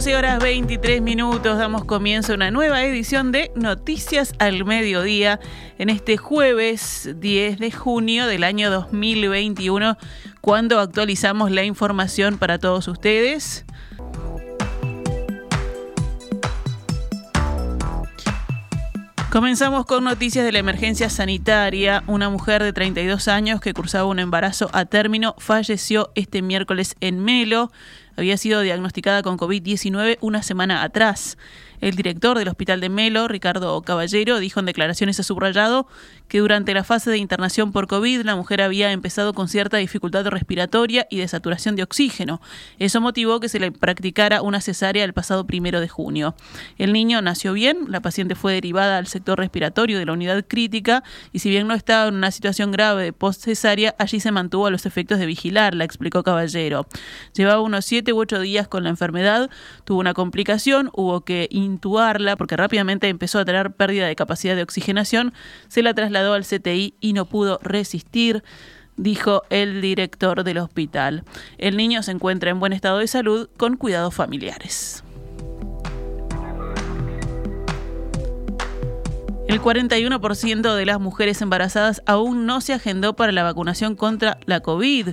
12 horas 23 minutos damos comienzo a una nueva edición de Noticias al Mediodía en este jueves 10 de junio del año 2021 cuando actualizamos la información para todos ustedes. Comenzamos con noticias de la emergencia sanitaria. Una mujer de 32 años que cursaba un embarazo a término falleció este miércoles en Melo. Había sido diagnosticada con COVID-19 una semana atrás. El director del Hospital de Melo, Ricardo Caballero, dijo en declaraciones a subrayado que durante la fase de internación por COVID la mujer había empezado con cierta dificultad respiratoria y de saturación de oxígeno. Eso motivó que se le practicara una cesárea el pasado primero de junio. El niño nació bien, la paciente fue derivada al sector respiratorio de la unidad crítica y si bien no estaba en una situación grave de post-cesárea, allí se mantuvo a los efectos de vigilar, la explicó Caballero. Llevaba unos siete u ocho días con la enfermedad, tuvo una complicación, hubo que intubarla porque rápidamente empezó a tener pérdida de capacidad de oxigenación, se la trasladó al CTI y no pudo resistir dijo el director del hospital. El niño se encuentra en buen estado de salud con cuidados familiares. El 41% de las mujeres embarazadas aún no se agendó para la vacunación contra la COVID.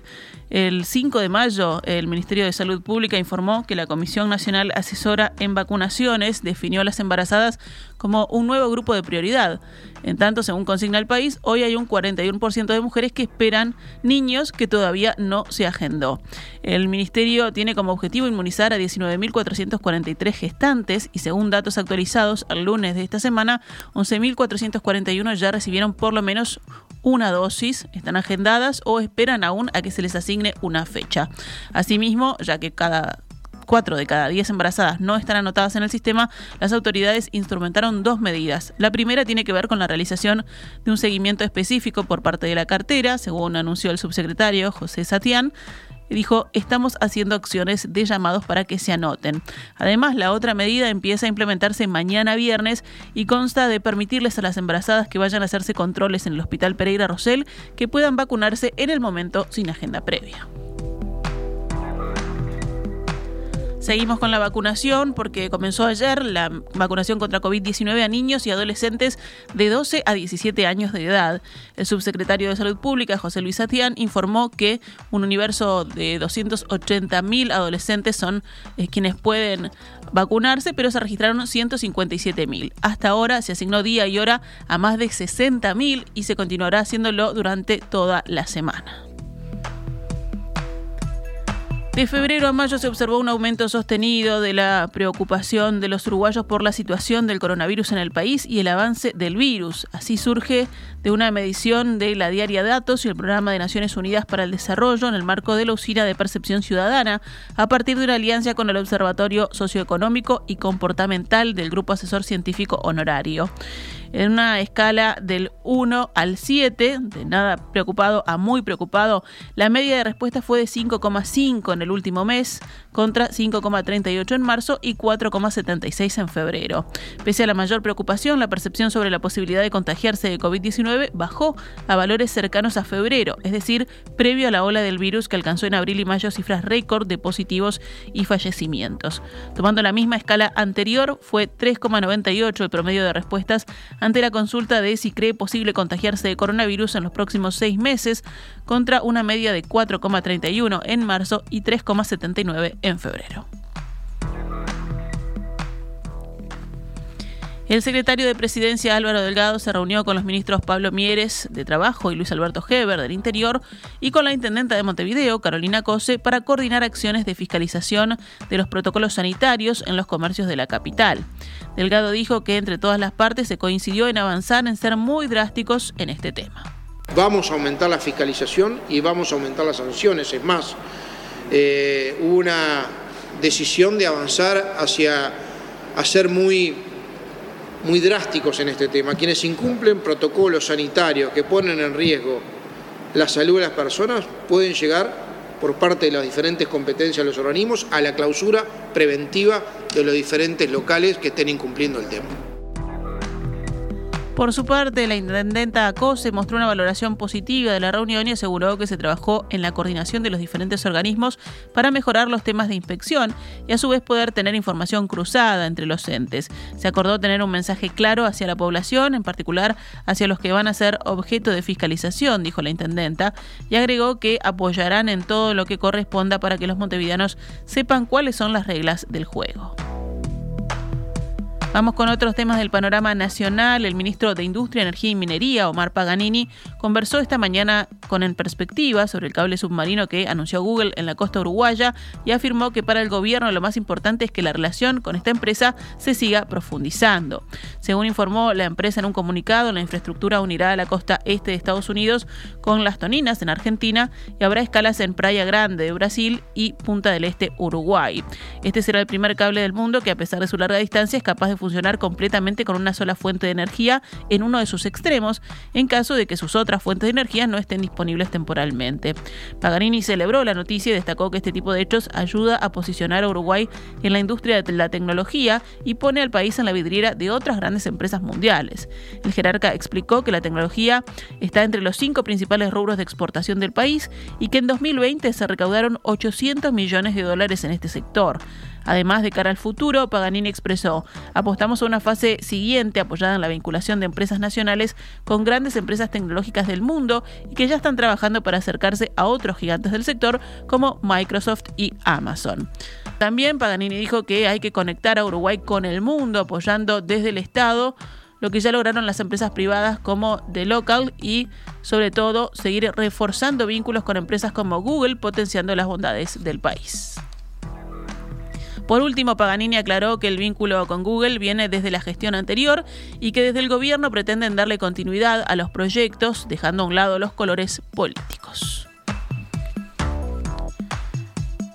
El 5 de mayo, el Ministerio de Salud Pública informó que la Comisión Nacional Asesora en Vacunaciones definió a las embarazadas como un nuevo grupo de prioridad. En tanto, según consigna el país, hoy hay un 41% de mujeres que esperan niños que todavía no se agendó. El Ministerio tiene como objetivo inmunizar a 19.443 gestantes y según datos actualizados al lunes de esta semana, 11.441 ya recibieron por lo menos una dosis, están agendadas o esperan aún a que se les asigne una fecha. Asimismo, ya que cada cuatro de cada diez embarazadas no están anotadas en el sistema, las autoridades instrumentaron dos medidas. La primera tiene que ver con la realización de un seguimiento específico por parte de la cartera, según anunció el subsecretario José Satián dijo, estamos haciendo acciones de llamados para que se anoten. Además, la otra medida empieza a implementarse mañana viernes y consta de permitirles a las embarazadas que vayan a hacerse controles en el Hospital Pereira Rosell que puedan vacunarse en el momento sin agenda previa. Seguimos con la vacunación porque comenzó ayer la vacunación contra COVID-19 a niños y adolescentes de 12 a 17 años de edad. El subsecretario de Salud Pública, José Luis Atián, informó que un universo de 280.000 adolescentes son eh, quienes pueden vacunarse, pero se registraron 157.000. Hasta ahora se asignó día y hora a más de 60.000 y se continuará haciéndolo durante toda la semana. De febrero a mayo se observó un aumento sostenido de la preocupación de los uruguayos por la situación del coronavirus en el país y el avance del virus. Así surge de una medición de la Diaria Datos y el Programa de Naciones Unidas para el Desarrollo en el marco de la Usina de Percepción Ciudadana, a partir de una alianza con el Observatorio Socioeconómico y Comportamental del Grupo Asesor Científico Honorario en una escala del 1 al 7, de nada preocupado a muy preocupado, la media de respuesta fue de 5,5 en el último mes, contra 5,38 en marzo y 4,76 en febrero. Pese a la mayor preocupación, la percepción sobre la posibilidad de contagiarse de COVID-19 bajó a valores cercanos a febrero, es decir, previo a la ola del virus que alcanzó en abril y mayo cifras récord de positivos y fallecimientos. Tomando la misma escala anterior, fue 3,98 el promedio de respuestas ante la consulta de si cree posible contagiarse de coronavirus en los próximos seis meses, contra una media de 4,31 en marzo y 3,79 en febrero. El secretario de Presidencia Álvaro Delgado se reunió con los ministros Pablo Mieres de Trabajo y Luis Alberto Heber del Interior y con la intendenta de Montevideo, Carolina Cose, para coordinar acciones de fiscalización de los protocolos sanitarios en los comercios de la capital. Delgado dijo que entre todas las partes se coincidió en avanzar en ser muy drásticos en este tema. Vamos a aumentar la fiscalización y vamos a aumentar las sanciones. Es más, eh, hubo una decisión de avanzar hacia ser muy muy drásticos en este tema. Quienes incumplen protocolos sanitarios que ponen en riesgo la salud de las personas pueden llegar por parte de las diferentes competencias de los organismos a la clausura preventiva de los diferentes locales que estén incumpliendo el tema. Por su parte, la intendenta Acose mostró una valoración positiva de la reunión y aseguró que se trabajó en la coordinación de los diferentes organismos para mejorar los temas de inspección y a su vez poder tener información cruzada entre los entes. Se acordó tener un mensaje claro hacia la población, en particular hacia los que van a ser objeto de fiscalización, dijo la intendenta, y agregó que apoyarán en todo lo que corresponda para que los montevideanos sepan cuáles son las reglas del juego. Vamos con otros temas del panorama nacional. El ministro de Industria, Energía y Minería, Omar Paganini, conversó esta mañana con En Perspectiva sobre el cable submarino que anunció Google en la costa uruguaya y afirmó que para el gobierno lo más importante es que la relación con esta empresa se siga profundizando. Según informó la empresa en un comunicado, la infraestructura unirá a la costa este de Estados Unidos con Las Toninas en Argentina y habrá escalas en Praia Grande de Brasil y Punta del Este, Uruguay. Este será el primer cable del mundo que a pesar de su larga distancia es capaz de funcionar completamente con una sola fuente de energía en uno de sus extremos, en caso de que sus otras fuentes de energía no estén disponibles temporalmente. Paganini celebró la noticia y destacó que este tipo de hechos ayuda a posicionar a Uruguay en la industria de la tecnología y pone al país en la vidriera de otras grandes empresas mundiales. El jerarca explicó que la tecnología está entre los cinco principales rubros de exportación del país y que en 2020 se recaudaron 800 millones de dólares en este sector. Además, de cara al futuro, Paganini expresó, apostamos a una fase siguiente apoyada en la vinculación de empresas nacionales con grandes empresas tecnológicas del mundo y que ya están trabajando para acercarse a otros gigantes del sector como Microsoft y Amazon. También Paganini dijo que hay que conectar a Uruguay con el mundo apoyando desde el Estado lo que ya lograron las empresas privadas como The Local y sobre todo seguir reforzando vínculos con empresas como Google potenciando las bondades del país. Por último, Paganini aclaró que el vínculo con Google viene desde la gestión anterior y que desde el gobierno pretenden darle continuidad a los proyectos, dejando a un lado los colores políticos.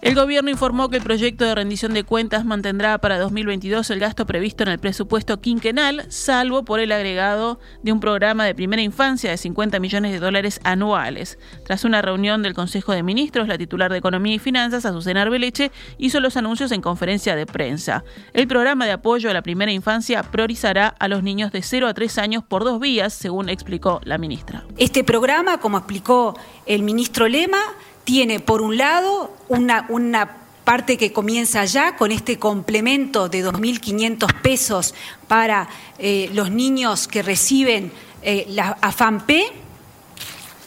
El gobierno informó que el proyecto de rendición de cuentas mantendrá para 2022 el gasto previsto en el presupuesto quinquenal, salvo por el agregado de un programa de primera infancia de 50 millones de dólares anuales. Tras una reunión del Consejo de Ministros, la titular de Economía y Finanzas, Azucena Arbeleche, hizo los anuncios en conferencia de prensa. El programa de apoyo a la primera infancia priorizará a los niños de 0 a 3 años por dos vías, según explicó la ministra. Este programa, como explicó el ministro Lema, tiene por un lado una, una parte que comienza ya con este complemento de 2.500 pesos para eh, los niños que reciben eh, la AFAMP,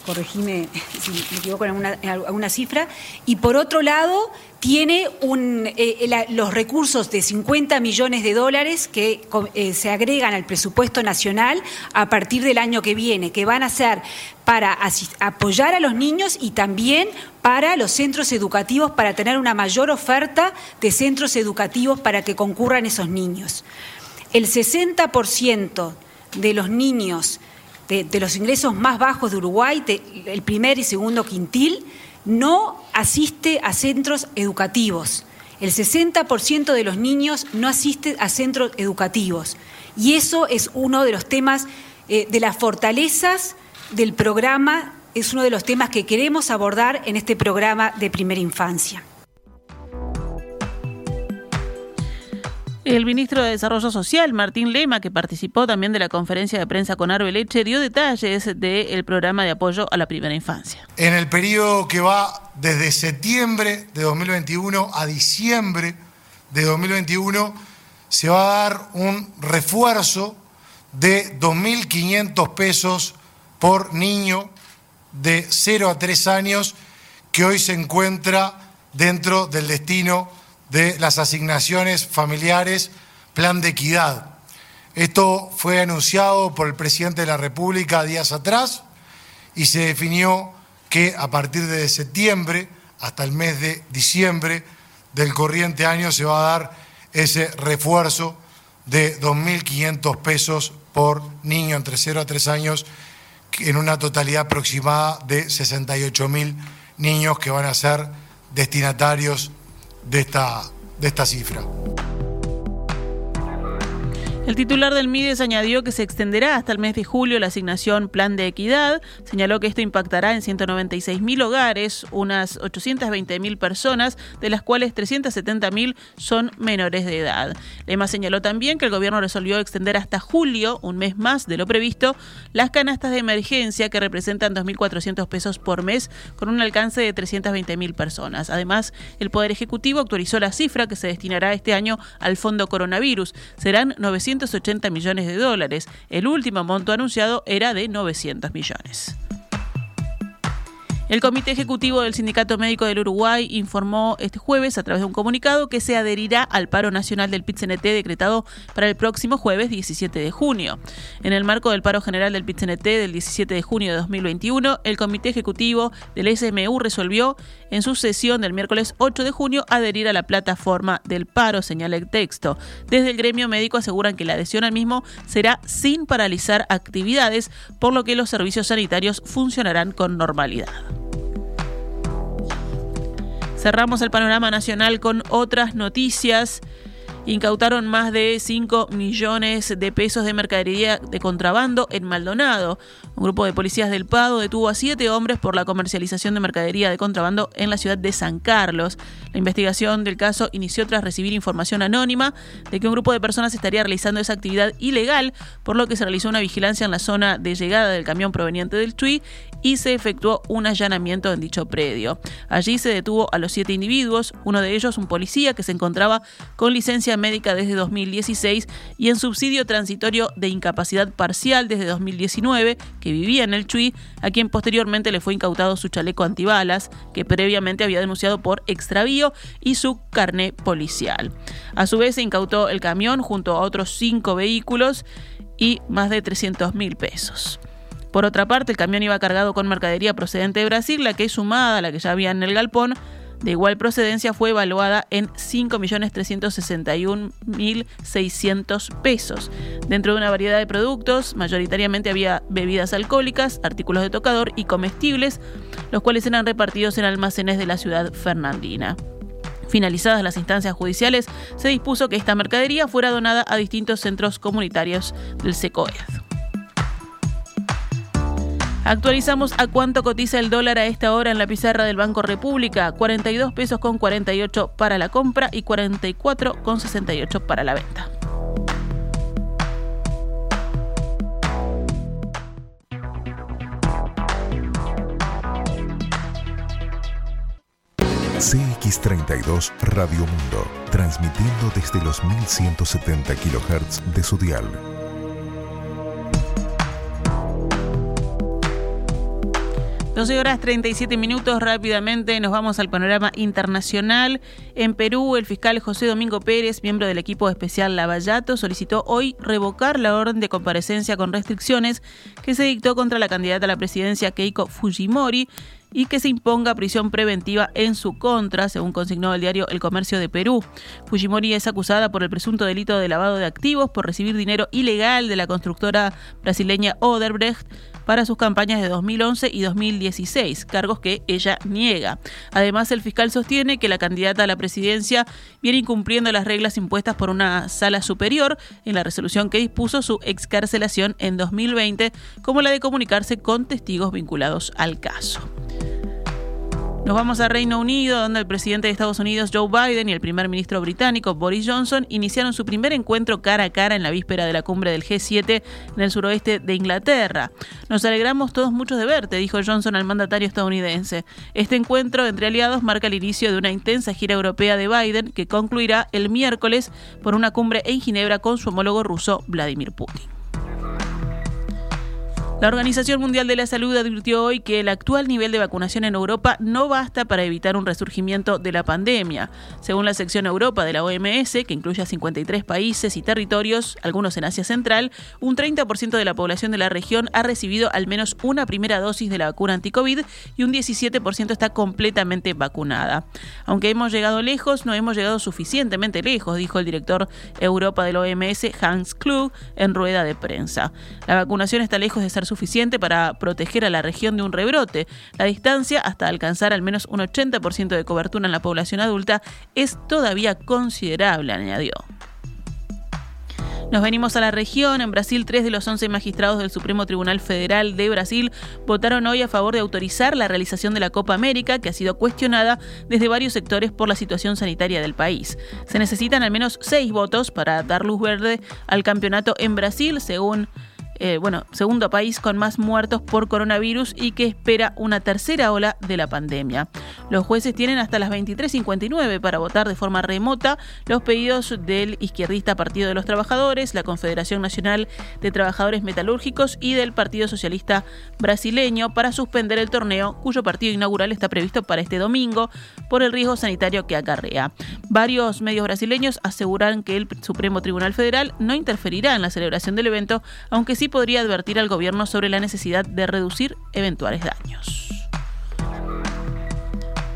corregime si me equivoco en alguna, cifra, y por otro lado tiene un, eh, los recursos de 50 millones de dólares que se agregan al presupuesto nacional a partir del año que viene, que van a ser para apoyar a los niños y también para los centros educativos, para tener una mayor oferta de centros educativos para que concurran esos niños. El 60% de los niños de, los ingresos más bajos de Uruguay, el primer y segundo quintil, no asiste a centros educativos. El 60% de los niños no asiste a centros educativos. Y eso es uno de los temas, eh, de las fortalezas del programa es uno de los temas que queremos abordar en este programa de primera infancia. El ministro de Desarrollo Social, Martín Lema, que participó también de la conferencia de prensa con Arbeleche, dio detalles del programa de apoyo a la primera infancia. En el periodo que va desde septiembre de 2021 a diciembre de 2021, se va a dar un refuerzo de 2.500 pesos por niño de 0 a 3 años que hoy se encuentra dentro del destino de las asignaciones familiares Plan de Equidad. Esto fue anunciado por el presidente de la República días atrás y se definió que a partir de septiembre hasta el mes de diciembre del corriente año se va a dar ese refuerzo de 2.500 pesos por niño entre 0 a 3 años en una totalidad aproximada de 68 mil niños que van a ser destinatarios de esta, de esta cifra. El titular del MIDES añadió que se extenderá hasta el mes de julio la asignación Plan de Equidad. Señaló que esto impactará en 196.000 hogares, unas 820.000 personas, de las cuales 370.000 son menores de edad. Lema señaló también que el gobierno resolvió extender hasta julio, un mes más de lo previsto, las canastas de emergencia que representan 2.400 pesos por mes con un alcance de 320.000 personas. Además, el Poder Ejecutivo actualizó la cifra que se destinará este año al Fondo Coronavirus. Serán 900 280 millones de dólares. El último monto anunciado era de 900 millones. El Comité Ejecutivo del Sindicato Médico del Uruguay informó este jueves a través de un comunicado que se adherirá al paro nacional del PIT-CNT decretado para el próximo jueves 17 de junio. En el marco del paro general del PIT-CNT del 17 de junio de 2021, el Comité Ejecutivo del SMU resolvió en su sesión del miércoles 8 de junio adherir a la plataforma del paro, señala el texto. Desde el gremio médico aseguran que la adhesión al mismo será sin paralizar actividades, por lo que los servicios sanitarios funcionarán con normalidad. Cerramos el panorama nacional con otras noticias incautaron más de 5 millones de pesos de mercadería de contrabando en Maldonado. Un grupo de policías del Pado detuvo a siete hombres por la comercialización de mercadería de contrabando en la ciudad de San Carlos. La investigación del caso inició tras recibir información anónima de que un grupo de personas estaría realizando esa actividad ilegal, por lo que se realizó una vigilancia en la zona de llegada del camión proveniente del Chuy y se efectuó un allanamiento en dicho predio. Allí se detuvo a los siete individuos, uno de ellos un policía que se encontraba con licencia médica desde 2016 y en subsidio transitorio de incapacidad parcial desde 2019, que vivía en el Chuy, a quien posteriormente le fue incautado su chaleco antibalas, que previamente había denunciado por extravío, y su carné policial. A su vez se incautó el camión junto a otros cinco vehículos y más de 300 mil pesos. Por otra parte, el camión iba cargado con mercadería procedente de Brasil, la que sumada a la que ya había en el galpón, de igual procedencia fue evaluada en 5.361.600 pesos. Dentro de una variedad de productos, mayoritariamente había bebidas alcohólicas, artículos de tocador y comestibles, los cuales eran repartidos en almacenes de la ciudad fernandina. Finalizadas las instancias judiciales, se dispuso que esta mercadería fuera donada a distintos centros comunitarios del SECOED. Actualizamos a cuánto cotiza el dólar a esta hora en la pizarra del Banco República. 42 pesos con 48 para la compra y 44 con 68 para la venta. CX32 Radio Mundo, transmitiendo desde los 1170 kHz de su dial 12 horas 37 minutos rápidamente nos vamos al panorama internacional. En Perú, el fiscal José Domingo Pérez, miembro del equipo especial Lavallato, solicitó hoy revocar la orden de comparecencia con restricciones que se dictó contra la candidata a la presidencia Keiko Fujimori y que se imponga prisión preventiva en su contra, según consignó el diario El Comercio de Perú. Fujimori es acusada por el presunto delito de lavado de activos por recibir dinero ilegal de la constructora brasileña Oderbrecht para sus campañas de 2011 y 2016, cargos que ella niega. Además, el fiscal sostiene que la candidata a la presidencia viene incumpliendo las reglas impuestas por una sala superior en la resolución que dispuso su excarcelación en 2020, como la de comunicarse con testigos vinculados al caso. Nos vamos a Reino Unido, donde el presidente de Estados Unidos, Joe Biden, y el primer ministro británico, Boris Johnson, iniciaron su primer encuentro cara a cara en la víspera de la cumbre del G7 en el suroeste de Inglaterra. Nos alegramos todos mucho de verte, dijo Johnson al mandatario estadounidense. Este encuentro entre aliados marca el inicio de una intensa gira europea de Biden que concluirá el miércoles por una cumbre en Ginebra con su homólogo ruso, Vladimir Putin. La Organización Mundial de la Salud advirtió hoy que el actual nivel de vacunación en Europa no basta para evitar un resurgimiento de la pandemia. Según la sección Europa de la OMS, que incluye a 53 países y territorios, algunos en Asia Central, un 30% de la población de la región ha recibido al menos una primera dosis de la vacuna anti-COVID y un 17% está completamente vacunada. Aunque hemos llegado lejos, no hemos llegado suficientemente lejos, dijo el director Europa de la OMS, Hans Klug, en rueda de prensa. La vacunación está lejos de ser suficiente para proteger a la región de un rebrote. La distancia hasta alcanzar al menos un 80% de cobertura en la población adulta es todavía considerable, añadió. Nos venimos a la región. En Brasil, tres de los 11 magistrados del Supremo Tribunal Federal de Brasil votaron hoy a favor de autorizar la realización de la Copa América, que ha sido cuestionada desde varios sectores por la situación sanitaria del país. Se necesitan al menos seis votos para dar luz verde al campeonato en Brasil, según eh, bueno, segundo país con más muertos por coronavirus y que espera una tercera ola de la pandemia. Los jueces tienen hasta las 23.59 para votar de forma remota los pedidos del izquierdista Partido de los Trabajadores, la Confederación Nacional de Trabajadores Metalúrgicos y del Partido Socialista Brasileño para suspender el torneo cuyo partido inaugural está previsto para este domingo por el riesgo sanitario que acarrea. Varios medios brasileños aseguran que el Supremo Tribunal Federal no interferirá en la celebración del evento, aunque sí podría advertir al gobierno sobre la necesidad de reducir eventuales daños.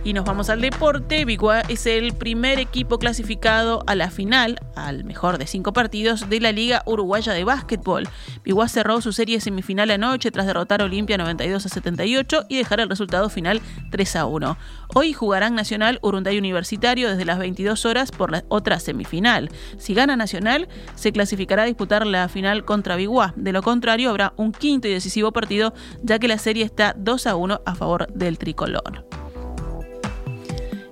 Y nos vamos al deporte. Biguá es el primer equipo clasificado a la final, al mejor de cinco partidos, de la Liga Uruguaya de Básquetbol. Biguá cerró su serie semifinal anoche tras derrotar a Olimpia 92 a 78 y dejar el resultado final 3 a 1. Hoy jugarán Nacional Urunday Universitario desde las 22 horas por la otra semifinal. Si gana Nacional, se clasificará a disputar la final contra Biguá. De lo contrario, habrá un quinto y decisivo partido, ya que la serie está 2 a 1 a favor del tricolor.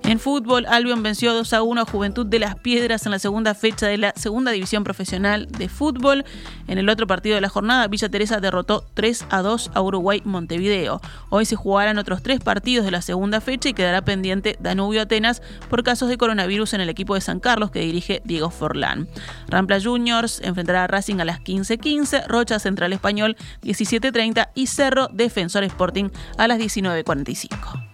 En fútbol, Albion venció 2 a 1 a Juventud de las Piedras en la segunda fecha de la segunda división profesional de fútbol. En el otro partido de la jornada, Villa Teresa derrotó 3 a 2 a Uruguay Montevideo. Hoy se jugarán otros tres partidos de la segunda fecha y quedará pendiente Danubio Atenas por casos de coronavirus en el equipo de San Carlos que dirige Diego Forlán. Rampla Juniors enfrentará a Racing a las 15.15, Rocha Central Español 17.30 y Cerro Defensor Sporting a las 19.45.